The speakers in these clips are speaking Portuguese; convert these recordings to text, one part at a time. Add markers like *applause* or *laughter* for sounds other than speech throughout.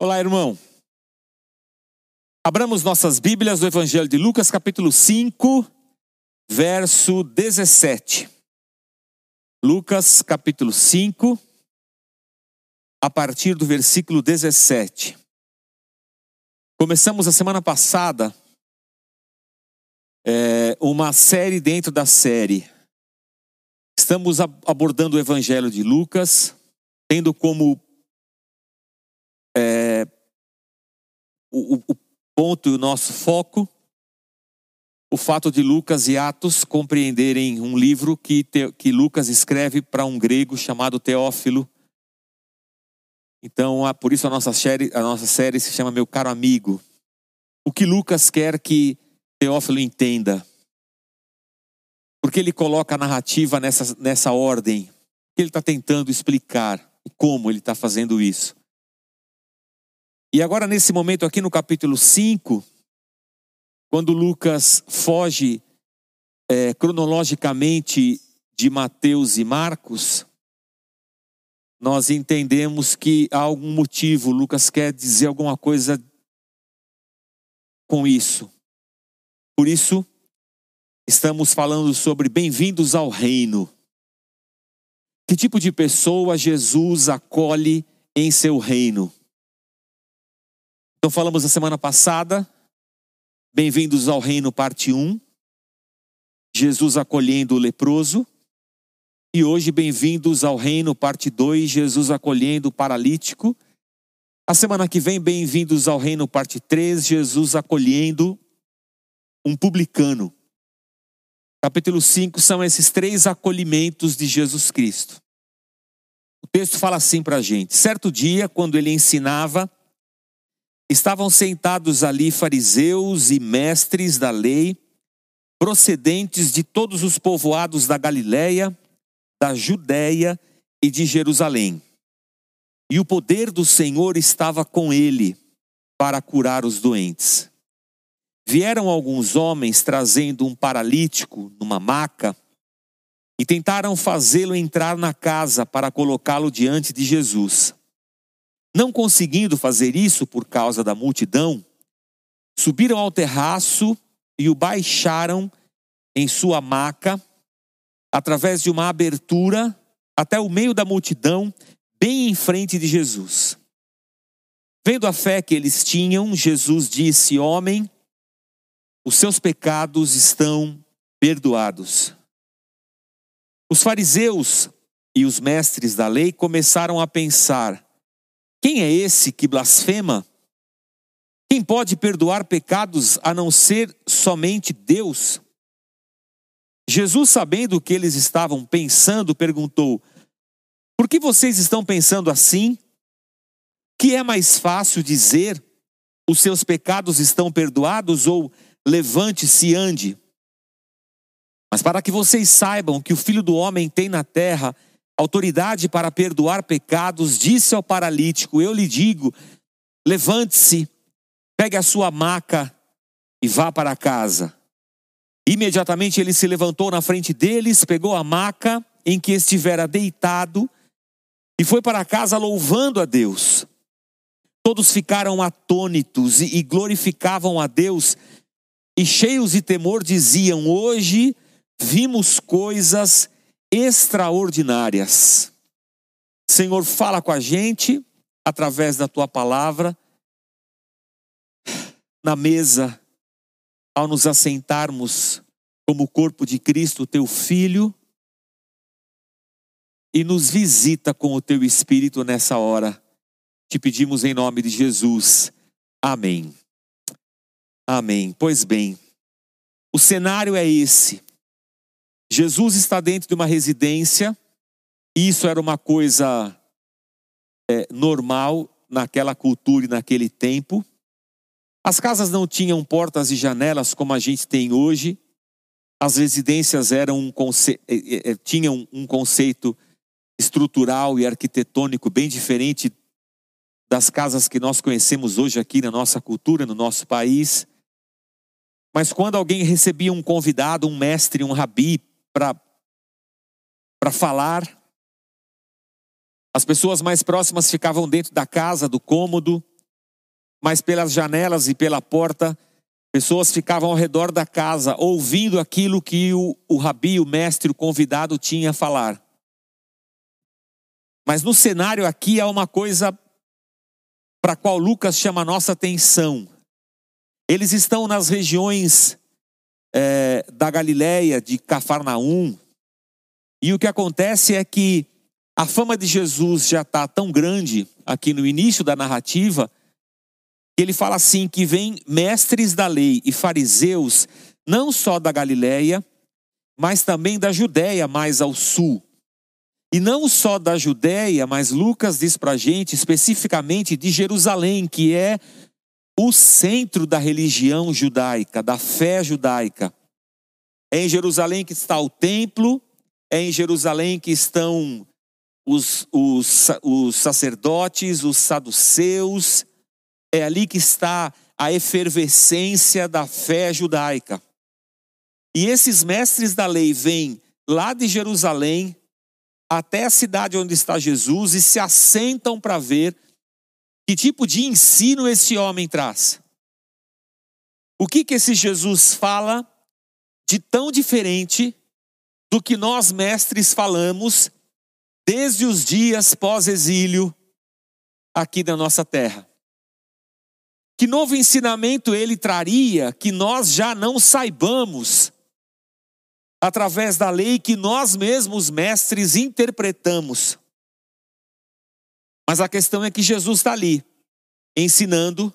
Olá, irmão. Abramos nossas Bíblias do Evangelho de Lucas, capítulo 5, verso 17. Lucas, capítulo 5, a partir do versículo 17. Começamos a semana passada é, uma série dentro da série. Estamos abordando o Evangelho de Lucas, tendo como é, o, o ponto e o nosso foco o fato de Lucas e Atos compreenderem um livro que, te, que Lucas escreve para um grego chamado Teófilo. Então, por isso a nossa, série, a nossa série se chama Meu Caro Amigo. O que Lucas quer que Teófilo entenda? Porque ele coloca a narrativa nessa, nessa ordem. Ele está tentando explicar como ele está fazendo isso. E agora, nesse momento aqui no capítulo 5, quando Lucas foge é, cronologicamente de Mateus e Marcos, nós entendemos que há algum motivo, Lucas quer dizer alguma coisa com isso. Por isso, estamos falando sobre bem-vindos ao reino. Que tipo de pessoa Jesus acolhe em seu reino? Então falamos na semana passada, bem-vindos ao reino parte 1, Jesus acolhendo o leproso. E hoje bem-vindos ao reino parte 2, Jesus acolhendo o paralítico. A semana que vem, bem-vindos ao reino parte 3, Jesus acolhendo um publicano. Capítulo 5 são esses três acolhimentos de Jesus Cristo. O texto fala assim para a gente: certo dia, quando ele ensinava, Estavam sentados ali fariseus e mestres da lei, procedentes de todos os povoados da Galiléia, da Judéia e de Jerusalém. E o poder do Senhor estava com ele para curar os doentes. Vieram alguns homens trazendo um paralítico numa maca e tentaram fazê-lo entrar na casa para colocá-lo diante de Jesus. Não conseguindo fazer isso por causa da multidão, subiram ao terraço e o baixaram em sua maca, através de uma abertura, até o meio da multidão, bem em frente de Jesus. Vendo a fé que eles tinham, Jesus disse: Homem, os seus pecados estão perdoados. Os fariseus e os mestres da lei começaram a pensar: quem é esse que blasfema? Quem pode perdoar pecados a não ser somente Deus? Jesus, sabendo o que eles estavam pensando, perguntou: Por que vocês estão pensando assim? Que é mais fácil dizer: Os seus pecados estão perdoados ou levante-se e ande? Mas para que vocês saibam que o Filho do Homem tem na terra autoridade para perdoar pecados, disse ao paralítico: Eu lhe digo, levante-se, pegue a sua maca e vá para casa. Imediatamente ele se levantou na frente deles, pegou a maca em que estivera deitado e foi para casa louvando a Deus. Todos ficaram atônitos e glorificavam a Deus e cheios de temor diziam: Hoje vimos coisas extraordinárias. Senhor, fala com a gente através da tua palavra. Na mesa, ao nos assentarmos como corpo de Cristo, teu filho, e nos visita com o teu espírito nessa hora. Te pedimos em nome de Jesus. Amém. Amém. Pois bem, o cenário é esse. Jesus está dentro de uma residência, isso era uma coisa é, normal naquela cultura e naquele tempo. As casas não tinham portas e janelas como a gente tem hoje. As residências eram um conce... É, é, é, tinham um conceito estrutural e arquitetônico bem diferente das casas que nós conhecemos hoje aqui na nossa cultura, no nosso país. Mas quando alguém recebia um convidado, um mestre, um rabi, para falar. As pessoas mais próximas ficavam dentro da casa, do cômodo, mas pelas janelas e pela porta, pessoas ficavam ao redor da casa, ouvindo aquilo que o, o rabi, o mestre, o convidado tinha a falar. Mas no cenário aqui há uma coisa para qual Lucas chama a nossa atenção. Eles estão nas regiões é, da Galiléia, de Cafarnaum, e o que acontece é que a fama de Jesus já está tão grande aqui no início da narrativa, que ele fala assim: que vem mestres da lei e fariseus, não só da Galiléia, mas também da Judéia, mais ao sul. E não só da Judéia, mas Lucas diz para a gente especificamente de Jerusalém, que é o centro da religião judaica, da fé judaica. É em Jerusalém que está o templo, é em Jerusalém que estão os, os, os sacerdotes, os saduceus, é ali que está a efervescência da fé judaica. E esses mestres da lei vêm lá de Jerusalém até a cidade onde está Jesus e se assentam para ver que tipo de ensino esse homem traz? O que que esse Jesus fala de tão diferente do que nós mestres falamos desde os dias pós-exílio aqui na nossa terra? Que novo ensinamento ele traria que nós já não saibamos através da lei que nós mesmos mestres interpretamos? Mas a questão é que Jesus está ali, ensinando,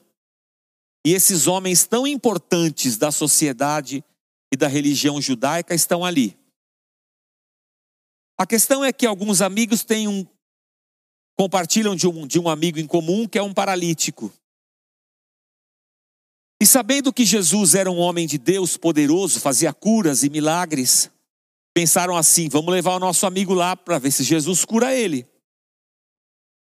e esses homens tão importantes da sociedade e da religião judaica estão ali. A questão é que alguns amigos têm um, compartilham de um, de um amigo em comum que é um paralítico. E sabendo que Jesus era um homem de Deus poderoso, fazia curas e milagres, pensaram assim: vamos levar o nosso amigo lá para ver se Jesus cura ele.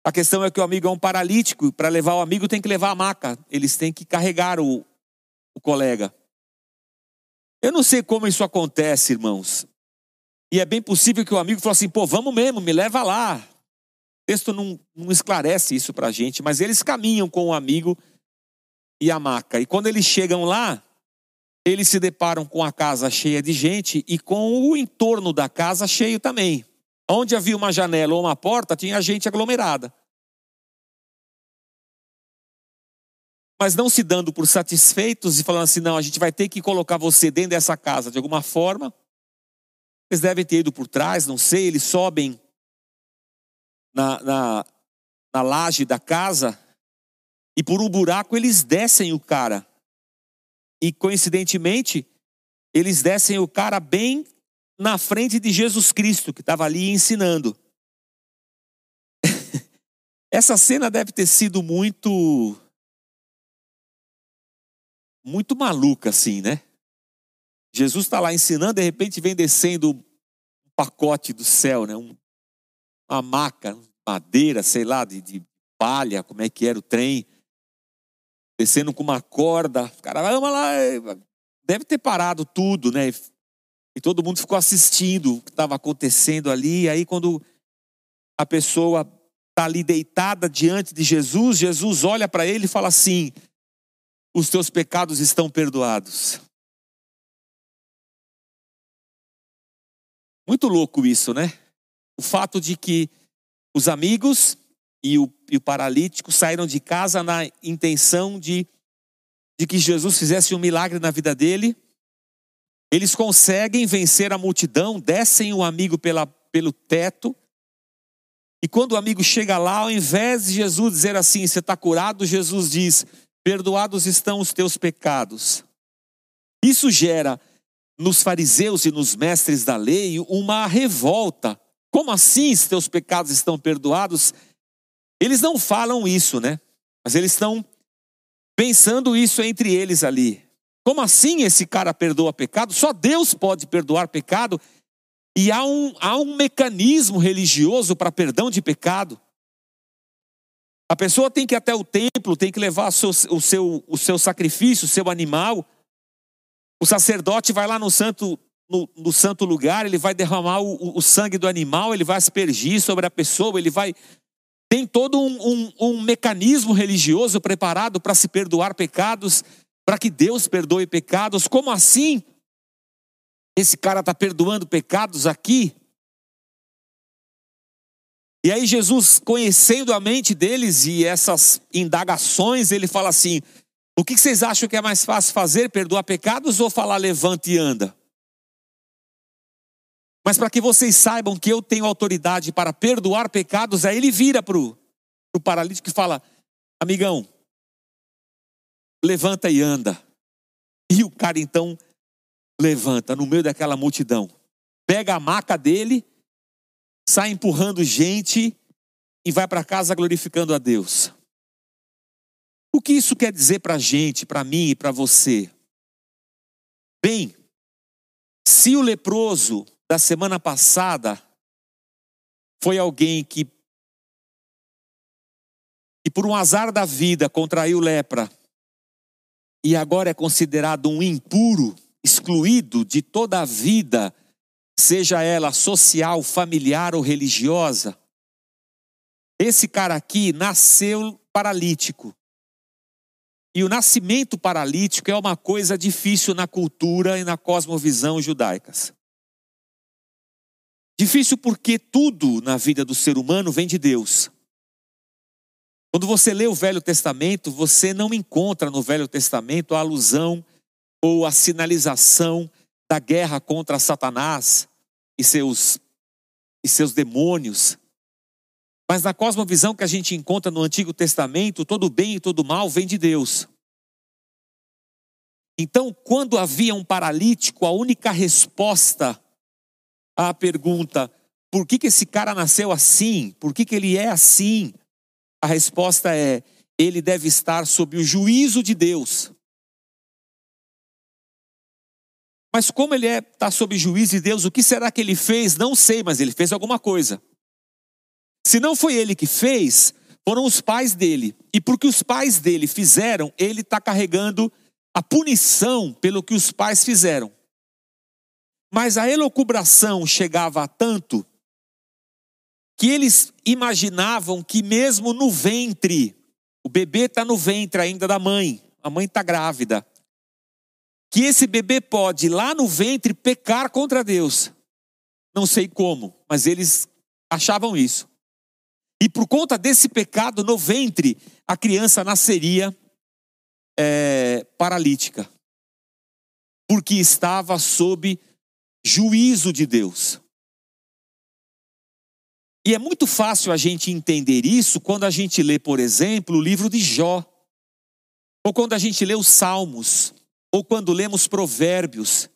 A questão é que o amigo é um paralítico, para levar o amigo tem que levar a maca, eles têm que carregar o, o colega. Eu não sei como isso acontece, irmãos. E é bem possível que o amigo falou assim: pô, vamos mesmo, me leva lá. O texto não, não esclarece isso para a gente, mas eles caminham com o amigo e a maca. E quando eles chegam lá, eles se deparam com a casa cheia de gente e com o entorno da casa cheio também. Onde havia uma janela ou uma porta, tinha gente aglomerada. Mas não se dando por satisfeitos e falando assim: não, a gente vai ter que colocar você dentro dessa casa de alguma forma. Eles devem ter ido por trás, não sei, eles sobem na, na, na laje da casa e por um buraco eles descem o cara. E coincidentemente, eles descem o cara bem na frente de Jesus Cristo, que estava ali ensinando. *laughs* Essa cena deve ter sido muito. Muito maluca, assim, né? Jesus está lá ensinando, de repente vem descendo um pacote do céu, né? Um, uma maca, madeira, sei lá, de, de palha, como é que era o trem, descendo com uma corda. O cara, vamos lá, deve ter parado tudo, né? E todo mundo ficou assistindo o que estava acontecendo ali. E aí, quando a pessoa está ali deitada diante de Jesus, Jesus olha para ele e fala assim: Os teus pecados estão perdoados. Muito louco isso, né? O fato de que os amigos e o, e o paralítico saíram de casa na intenção de, de que Jesus fizesse um milagre na vida dele eles conseguem vencer a multidão, descem o amigo pela, pelo teto. E quando o amigo chega lá, ao invés de Jesus dizer assim: Você está curado, Jesus diz: Perdoados estão os teus pecados. Isso gera nos fariseus e nos mestres da lei uma revolta. Como assim os teus pecados estão perdoados? Eles não falam isso, né? Mas eles estão pensando isso entre eles ali. Como assim esse cara perdoa pecado? Só Deus pode perdoar pecado. E há um, há um mecanismo religioso para perdão de pecado. A pessoa tem que ir até o templo, tem que levar o seu, o seu, o seu sacrifício, o seu animal. O sacerdote vai lá no santo, no, no santo lugar, ele vai derramar o, o sangue do animal, ele vai aspergir sobre a pessoa, ele vai tem todo um, um, um mecanismo religioso preparado para se perdoar pecados, para que Deus perdoe pecados. Como assim? Esse cara está perdoando pecados aqui? E aí, Jesus, conhecendo a mente deles e essas indagações, ele fala assim: o que vocês acham que é mais fácil fazer? Perdoar pecados ou falar levante e anda? Mas para que vocês saibam que eu tenho autoridade para perdoar pecados, aí ele vira para o paralítico e fala: Amigão, levanta e anda. E o cara então levanta no meio daquela multidão, pega a maca dele, sai empurrando gente e vai para casa glorificando a Deus. O que isso quer dizer para a gente, para mim e para você? Bem, se o leproso da semana passada foi alguém que, que por um azar da vida contraiu lepra e agora é considerado um impuro, excluído de toda a vida, seja ela social, familiar ou religiosa, esse cara aqui nasceu paralítico. E o nascimento paralítico é uma coisa difícil na cultura e na cosmovisão judaicas. Difícil porque tudo na vida do ser humano vem de Deus. Quando você lê o Velho Testamento, você não encontra no Velho Testamento a alusão ou a sinalização da guerra contra Satanás e seus, e seus demônios. Mas na cosmovisão que a gente encontra no Antigo Testamento, todo bem e todo mal vem de Deus. Então, quando havia um paralítico, a única resposta à pergunta, por que, que esse cara nasceu assim? Por que, que ele é assim? A resposta é, ele deve estar sob o juízo de Deus. Mas como ele está é, tá sob juízo de Deus, o que será que ele fez? Não sei, mas ele fez alguma coisa. Se não foi ele que fez, foram os pais dele. E porque os pais dele fizeram, ele está carregando a punição pelo que os pais fizeram. Mas a elocubração chegava a tanto que eles imaginavam que mesmo no ventre, o bebê está no ventre ainda da mãe, a mãe está grávida, que esse bebê pode lá no ventre pecar contra Deus. Não sei como, mas eles achavam isso. E por conta desse pecado no ventre, a criança nasceria é, paralítica, porque estava sob juízo de Deus. E é muito fácil a gente entender isso quando a gente lê, por exemplo, o livro de Jó, ou quando a gente lê os Salmos, ou quando lemos Provérbios,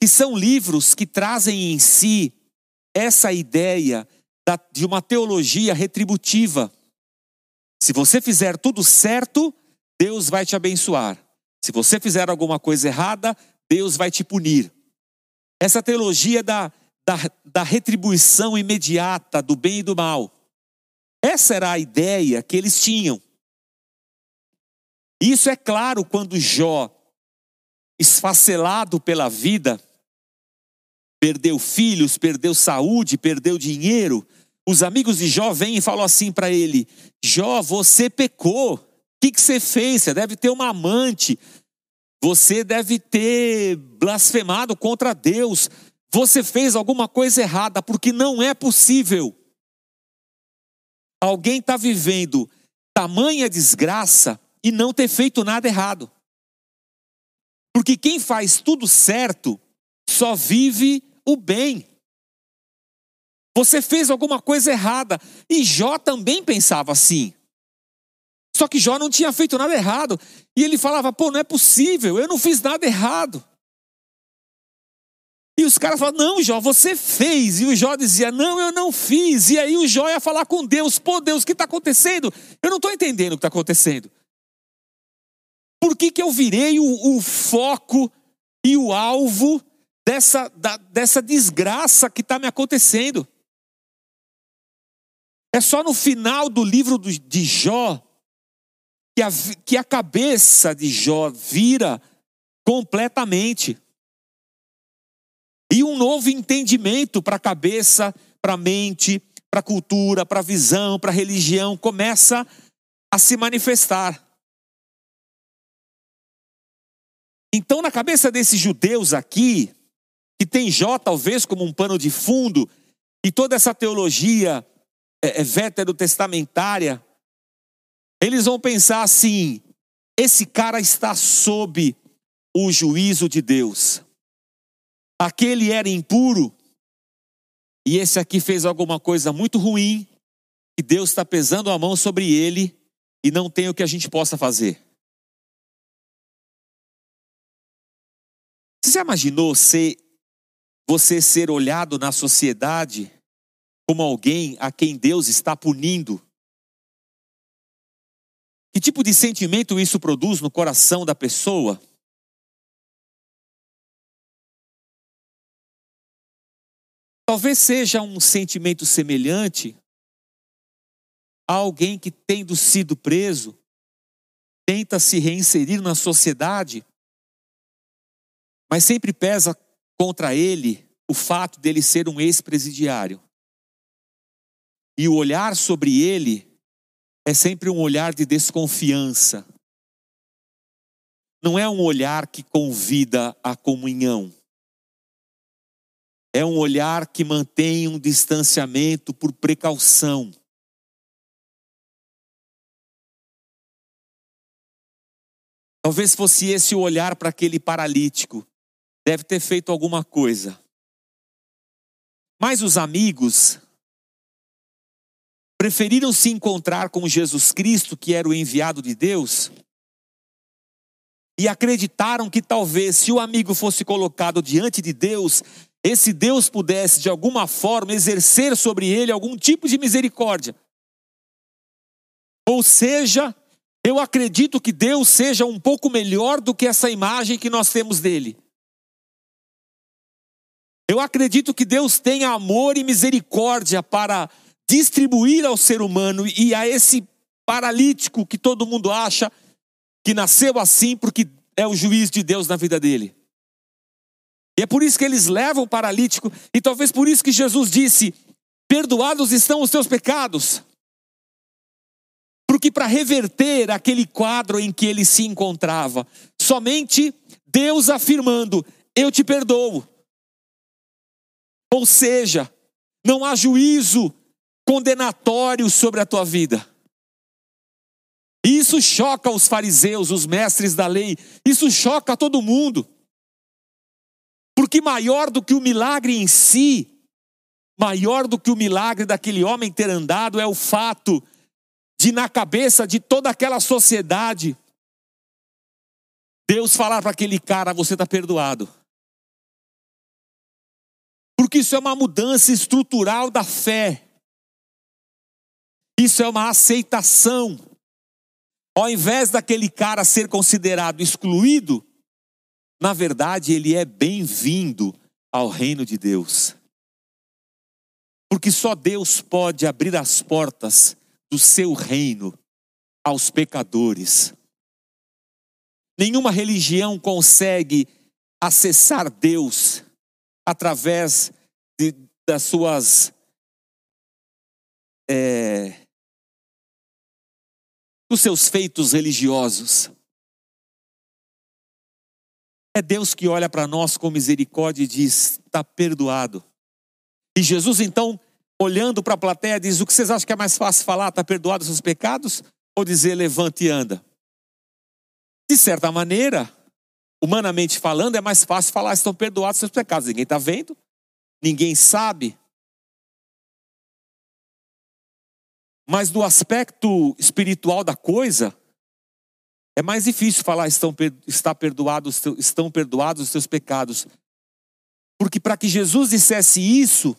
que são livros que trazem em si essa ideia de uma teologia retributiva. Se você fizer tudo certo, Deus vai te abençoar. Se você fizer alguma coisa errada, Deus vai te punir. Essa teologia da, da, da retribuição imediata do bem e do mal. Essa era a ideia que eles tinham. Isso é claro quando Jó, esfacelado pela vida, perdeu filhos, perdeu saúde, perdeu dinheiro, os amigos de Jó vêm e falam assim para ele: Jó, você pecou. O que, que você fez? Você deve ter uma amante. Você deve ter blasfemado contra Deus. Você fez alguma coisa errada, porque não é possível. Alguém está vivendo tamanha desgraça e não ter feito nada errado. Porque quem faz tudo certo só vive o bem. Você fez alguma coisa errada. E Jó também pensava assim. Só que Jó não tinha feito nada errado. E ele falava: pô, não é possível, eu não fiz nada errado. E os caras falavam: não, Jó, você fez. E o Jó dizia: não, eu não fiz. E aí o Jó ia falar com Deus: pô, Deus, o que está acontecendo? Eu não estou entendendo o que está acontecendo. Por que, que eu virei o, o foco e o alvo dessa, da, dessa desgraça que está me acontecendo? É só no final do livro de Jó que a, que a cabeça de Jó vira completamente. E um novo entendimento para a cabeça, para a mente, para a cultura, para a visão, para a religião, começa a se manifestar. Então, na cabeça desses judeus aqui, que tem Jó talvez como um pano de fundo, e toda essa teologia é, é veterotestamentária, eles vão pensar assim: esse cara está sob o juízo de Deus. Aquele era impuro, e esse aqui fez alguma coisa muito ruim, e Deus está pesando a mão sobre ele, e não tem o que a gente possa fazer. Você já imaginou ser, você ser olhado na sociedade como alguém a quem Deus está punindo? Que tipo de sentimento isso produz no coração da pessoa? Talvez seja um sentimento semelhante a alguém que, tendo sido preso, tenta se reinserir na sociedade mas sempre pesa contra ele o fato dele ser um ex-presidiário. E o olhar sobre ele é sempre um olhar de desconfiança. Não é um olhar que convida à comunhão. É um olhar que mantém um distanciamento por precaução. Talvez fosse esse o olhar para aquele paralítico deve ter feito alguma coisa. Mas os amigos preferiram se encontrar com Jesus Cristo, que era o enviado de Deus, e acreditaram que talvez, se o amigo fosse colocado diante de Deus, esse Deus pudesse de alguma forma exercer sobre ele algum tipo de misericórdia. Ou seja, eu acredito que Deus seja um pouco melhor do que essa imagem que nós temos dele. Eu acredito que Deus tem amor e misericórdia para distribuir ao ser humano e a esse paralítico que todo mundo acha que nasceu assim porque é o juiz de Deus na vida dele. E é por isso que eles levam o paralítico, e talvez por isso que Jesus disse: Perdoados estão os teus pecados. Porque para reverter aquele quadro em que ele se encontrava, somente Deus afirmando: Eu te perdoo. Ou seja, não há juízo condenatório sobre a tua vida. Isso choca os fariseus, os mestres da lei, isso choca todo mundo. Porque maior do que o milagre em si, maior do que o milagre daquele homem ter andado é o fato de, na cabeça de toda aquela sociedade, Deus falar para aquele cara: você está perdoado. Porque isso é uma mudança estrutural da fé. Isso é uma aceitação. Ao invés daquele cara ser considerado excluído, na verdade ele é bem-vindo ao reino de Deus. Porque só Deus pode abrir as portas do seu reino aos pecadores. Nenhuma religião consegue acessar Deus através de, das suas é, dos seus feitos religiosos. É Deus que olha para nós com misericórdia e diz: está perdoado. E Jesus, então, olhando para a plateia, diz: O que vocês acham que é mais fácil falar? Está perdoado os seus pecados? Ou dizer levante e anda? De certa maneira, humanamente falando, é mais fácil falar, estão perdoados seus pecados. Ninguém está vendo, ninguém sabe. Mas do aspecto espiritual da coisa, é mais difícil falar estão, está perdoado, estão perdoados os seus pecados. Porque para que Jesus dissesse isso,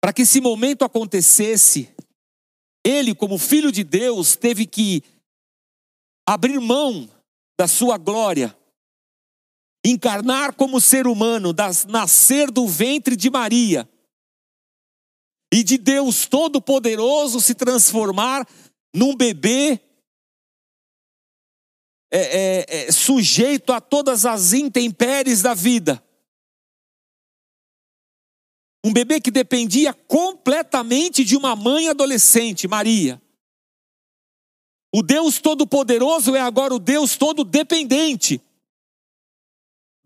para que esse momento acontecesse, ele, como filho de Deus, teve que abrir mão da sua glória, encarnar como ser humano, das, nascer do ventre de Maria, e de Deus Todo-Poderoso se transformar num bebê é, é, é, sujeito a todas as intempéries da vida. Um bebê que dependia completamente de uma mãe adolescente, Maria. O Deus Todo-Poderoso é agora o Deus Todo-Dependente.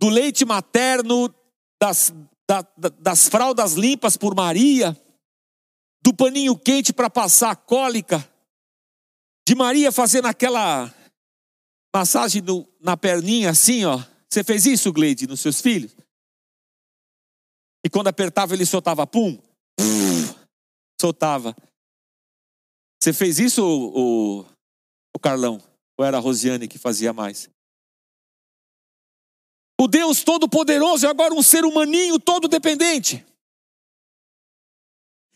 Do leite materno, das, da, das fraldas limpas por Maria, do paninho quente para passar a cólica, de Maria fazendo aquela massagem no, na perninha assim, ó. Você fez isso, Gleide, nos seus filhos? E quando apertava, ele soltava pum, soltava. Você fez isso, o, o, o Carlão? Ou era a Rosiane que fazia mais? O Deus Todo-Poderoso é agora um ser humaninho todo dependente.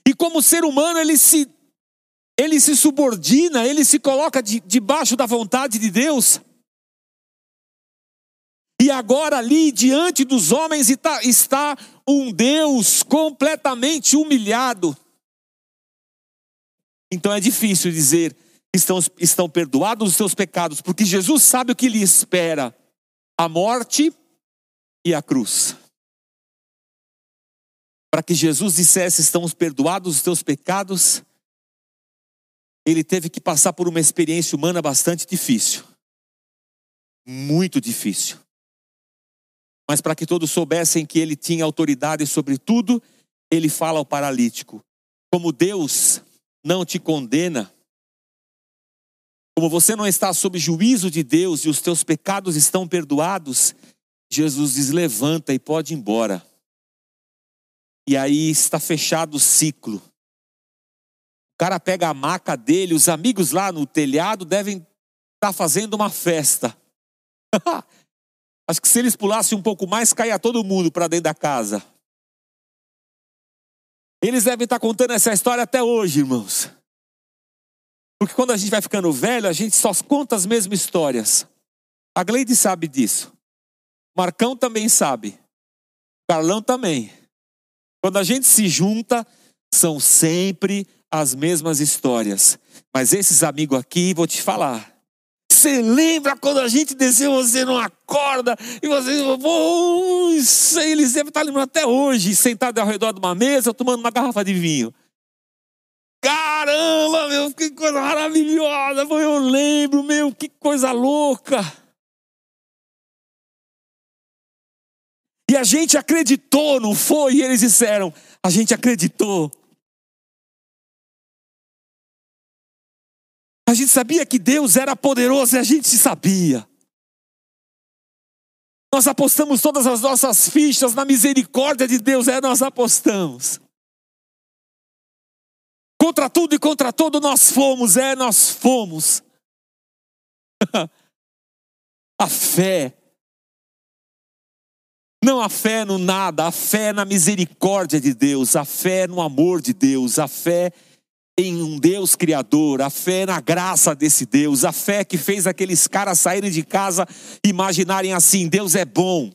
E como ser humano, ele se, ele se subordina, ele se coloca de, debaixo da vontade de Deus. E agora ali diante dos homens está, está um Deus completamente humilhado. Então é difícil dizer estão, estão perdoados os seus pecados, porque Jesus sabe o que lhe espera: a morte e a cruz. Para que Jesus dissesse: Estamos perdoados os teus pecados, ele teve que passar por uma experiência humana bastante difícil. Muito difícil. Mas para que todos soubessem que ele tinha autoridade sobre tudo, ele fala ao paralítico: Como Deus não te condena, como você não está sob juízo de Deus e os teus pecados estão perdoados, Jesus diz: levanta e pode ir embora. E aí está fechado o ciclo. O cara pega a maca dele, os amigos lá no telhado devem estar tá fazendo uma festa. *laughs* Acho que se eles pulassem um pouco mais, caia todo mundo para dentro da casa. Eles devem estar tá contando essa história até hoje, irmãos. Porque quando a gente vai ficando velho, a gente só conta as mesmas histórias. A Gleide sabe disso. Marcão também sabe. Carlão também. Quando a gente se junta, são sempre as mesmas histórias. Mas esses amigos aqui, vou te falar. Você lembra quando a gente desceu, você não acorda, e você, oh, eles estar lembrando até hoje, sentado ao redor de uma mesa, tomando uma garrafa de vinho. Caramba, meu, que coisa maravilhosa, eu lembro, meu, que coisa louca. E a gente acreditou, não foi? E eles disseram: a gente acreditou. A gente sabia que Deus era poderoso e a gente sabia. Nós apostamos todas as nossas fichas na misericórdia de Deus, é, nós apostamos. Contra tudo e contra todo nós fomos, é, nós fomos. *laughs* a fé não a fé no nada, a fé na misericórdia de Deus, a fé no amor de Deus, a fé em um Deus criador, a fé na graça desse Deus, a fé que fez aqueles caras saírem de casa e imaginarem assim: Deus é bom.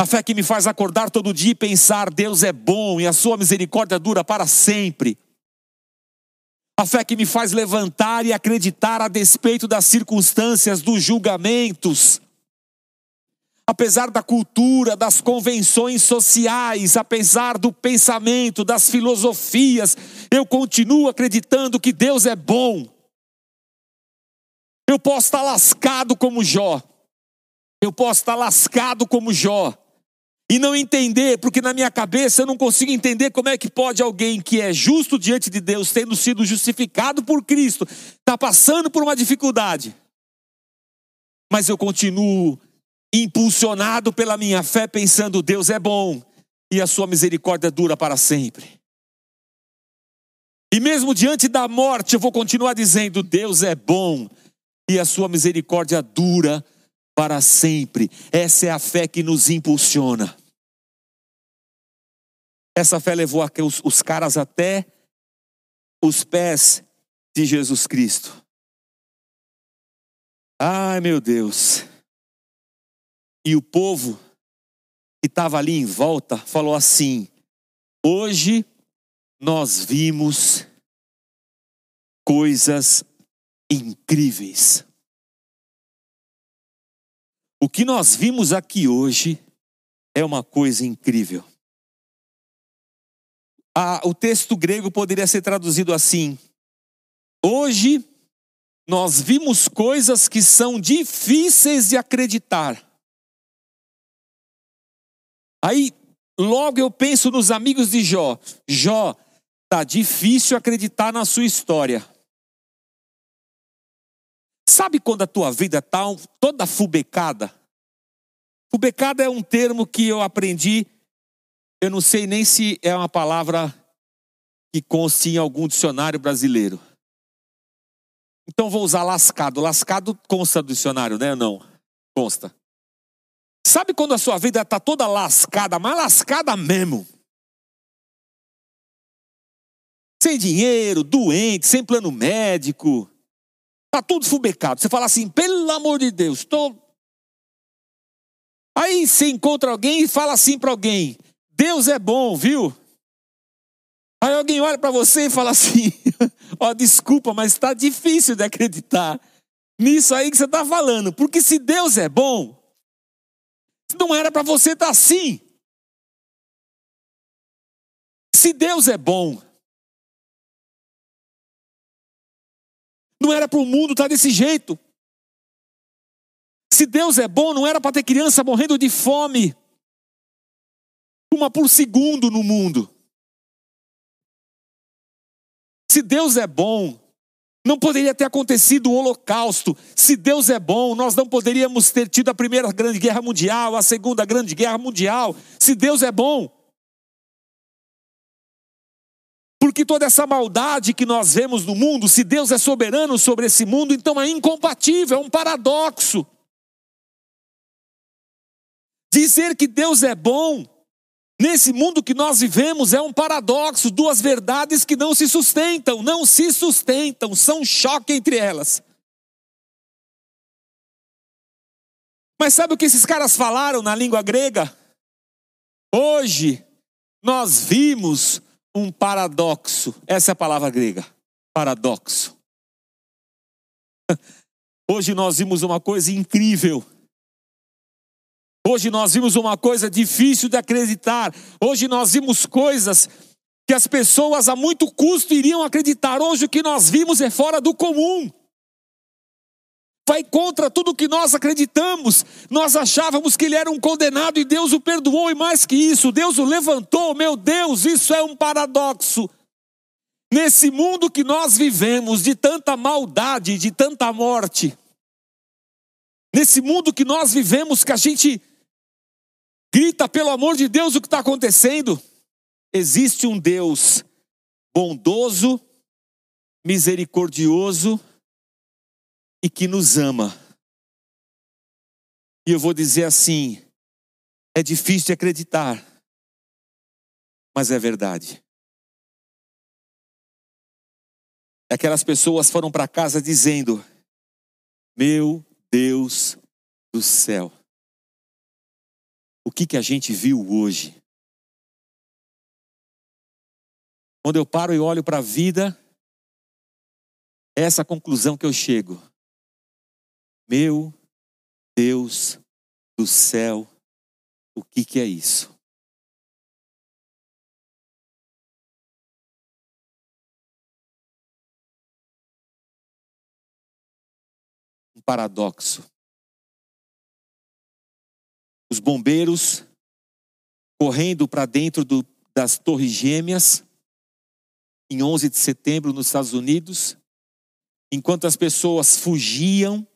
A fé que me faz acordar todo dia e pensar: Deus é bom e a sua misericórdia dura para sempre. A fé que me faz levantar e acreditar a despeito das circunstâncias, dos julgamentos apesar da cultura, das convenções sociais, apesar do pensamento, das filosofias, eu continuo acreditando que Deus é bom. Eu posso estar lascado como Jó, eu posso estar lascado como Jó, e não entender, porque na minha cabeça eu não consigo entender como é que pode alguém que é justo diante de Deus, tendo sido justificado por Cristo, estar tá passando por uma dificuldade. Mas eu continuo impulsionado pela minha fé, pensando: Deus é bom e a sua misericórdia dura para sempre. E mesmo diante da morte, eu vou continuar dizendo: Deus é bom e a sua misericórdia dura para sempre. Essa é a fé que nos impulsiona. Essa fé levou os, os caras até os pés de Jesus Cristo. Ai, meu Deus. E o povo que estava ali em volta falou assim: Hoje nós vimos coisas incríveis. O que nós vimos aqui hoje é uma coisa incrível. a, o texto grego poderia ser traduzido assim: Hoje nós vimos coisas que são difíceis de acreditar. Aí, logo eu penso nos amigos de Jó. Jó, tá difícil acreditar na sua história. Sabe quando a tua vida está toda fubecada? Fubecada é um termo que eu aprendi, eu não sei nem se é uma palavra que conste em algum dicionário brasileiro. Então vou usar lascado. Lascado consta do dicionário, né? Não, consta. Sabe quando a sua vida está toda lascada, mas lascada mesmo? Sem dinheiro, doente, sem plano médico. Está tudo fubecado. Você fala assim, pelo amor de Deus, estou. Tô... Aí você encontra alguém e fala assim para alguém: Deus é bom, viu? Aí alguém olha para você e fala assim: *laughs* Ó, oh, desculpa, mas está difícil de acreditar nisso aí que você está falando. Porque se Deus é bom, não era para você estar tá assim. Se Deus é bom, não era para o mundo estar tá desse jeito. Se Deus é bom, não era para ter criança morrendo de fome, uma por segundo no mundo. Se Deus é bom, não poderia ter acontecido o Holocausto. Se Deus é bom, nós não poderíamos ter tido a Primeira Grande Guerra Mundial, a Segunda Grande Guerra Mundial. Se Deus é bom. Porque toda essa maldade que nós vemos no mundo, se Deus é soberano sobre esse mundo, então é incompatível, é um paradoxo. Dizer que Deus é bom Nesse mundo que nós vivemos é um paradoxo, duas verdades que não se sustentam, não se sustentam, são choque entre elas. Mas sabe o que esses caras falaram na língua grega? Hoje nós vimos um paradoxo. Essa é a palavra grega, paradoxo. *laughs* Hoje nós vimos uma coisa incrível. Hoje nós vimos uma coisa difícil de acreditar. Hoje nós vimos coisas que as pessoas a muito custo iriam acreditar. Hoje o que nós vimos é fora do comum. Vai contra tudo que nós acreditamos. Nós achávamos que ele era um condenado e Deus o perdoou, e mais que isso, Deus o levantou. Meu Deus, isso é um paradoxo. Nesse mundo que nós vivemos, de tanta maldade, de tanta morte, nesse mundo que nós vivemos, que a gente Grita, pelo amor de Deus, o que está acontecendo. Existe um Deus bondoso, misericordioso e que nos ama. E eu vou dizer assim: é difícil de acreditar, mas é verdade. Aquelas pessoas foram para casa dizendo: Meu Deus do céu o que, que a gente viu hoje. Quando eu paro e olho para a vida, é essa conclusão que eu chego. Meu Deus do céu, o que, que é isso? Um paradoxo os bombeiros correndo para dentro do, das Torres Gêmeas, em 11 de setembro, nos Estados Unidos, enquanto as pessoas fugiam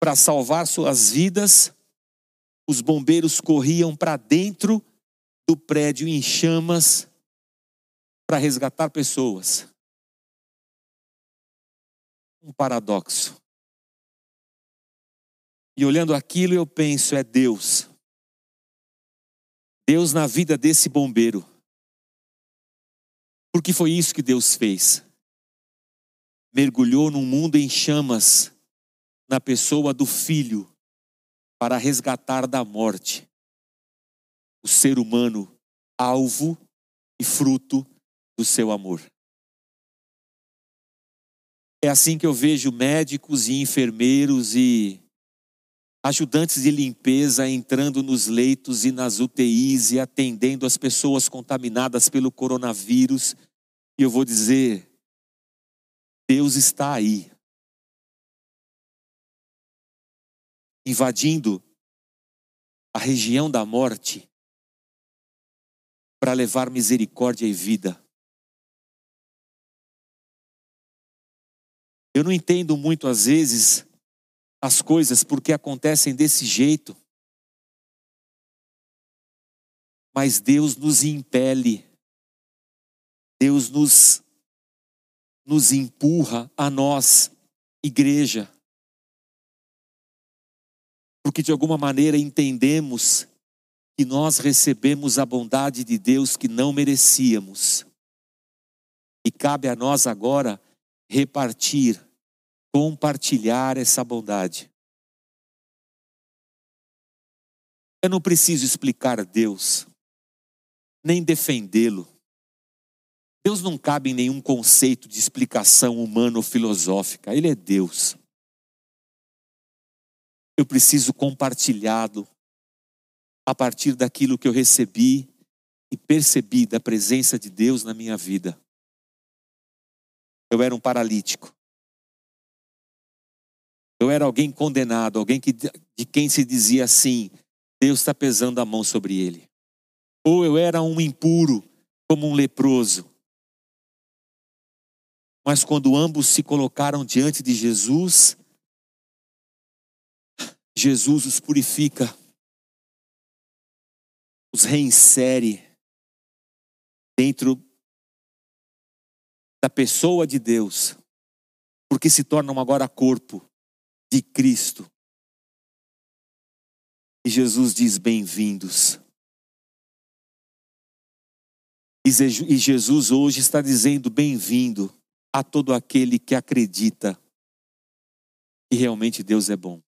para salvar suas vidas, os bombeiros corriam para dentro do prédio em chamas para resgatar pessoas. Um paradoxo. E olhando aquilo, eu penso: é Deus Deus na vida desse bombeiro. Porque foi isso que Deus fez. Mergulhou num mundo em chamas, na pessoa do filho, para resgatar da morte o ser humano alvo e fruto do seu amor. É assim que eu vejo médicos e enfermeiros e ajudantes de limpeza entrando nos leitos e nas UTIs e atendendo as pessoas contaminadas pelo coronavírus. E eu vou dizer: Deus está aí. Invadindo a região da morte para levar misericórdia e vida. Eu não entendo muito às vezes as coisas porque acontecem desse jeito. Mas Deus nos impele, Deus nos, nos empurra a nós, igreja, porque de alguma maneira entendemos que nós recebemos a bondade de Deus que não merecíamos. E cabe a nós agora repartir, compartilhar essa bondade. Eu não preciso explicar a Deus, nem defendê-lo. Deus não cabe em nenhum conceito de explicação humana ou filosófica, Ele é Deus eu preciso compartilhá-lo a partir daquilo que eu recebi e percebi da presença de Deus na minha vida. Eu era um paralítico. Eu era alguém condenado, alguém que, de quem se dizia assim: Deus está pesando a mão sobre ele. Ou eu era um impuro, como um leproso. Mas quando ambos se colocaram diante de Jesus, Jesus os purifica, os reinsere dentro da pessoa de Deus, porque se tornam agora corpo de Cristo. E Jesus diz: Bem-vindos. E Jesus hoje está dizendo: Bem-vindo a todo aquele que acredita que realmente Deus é bom.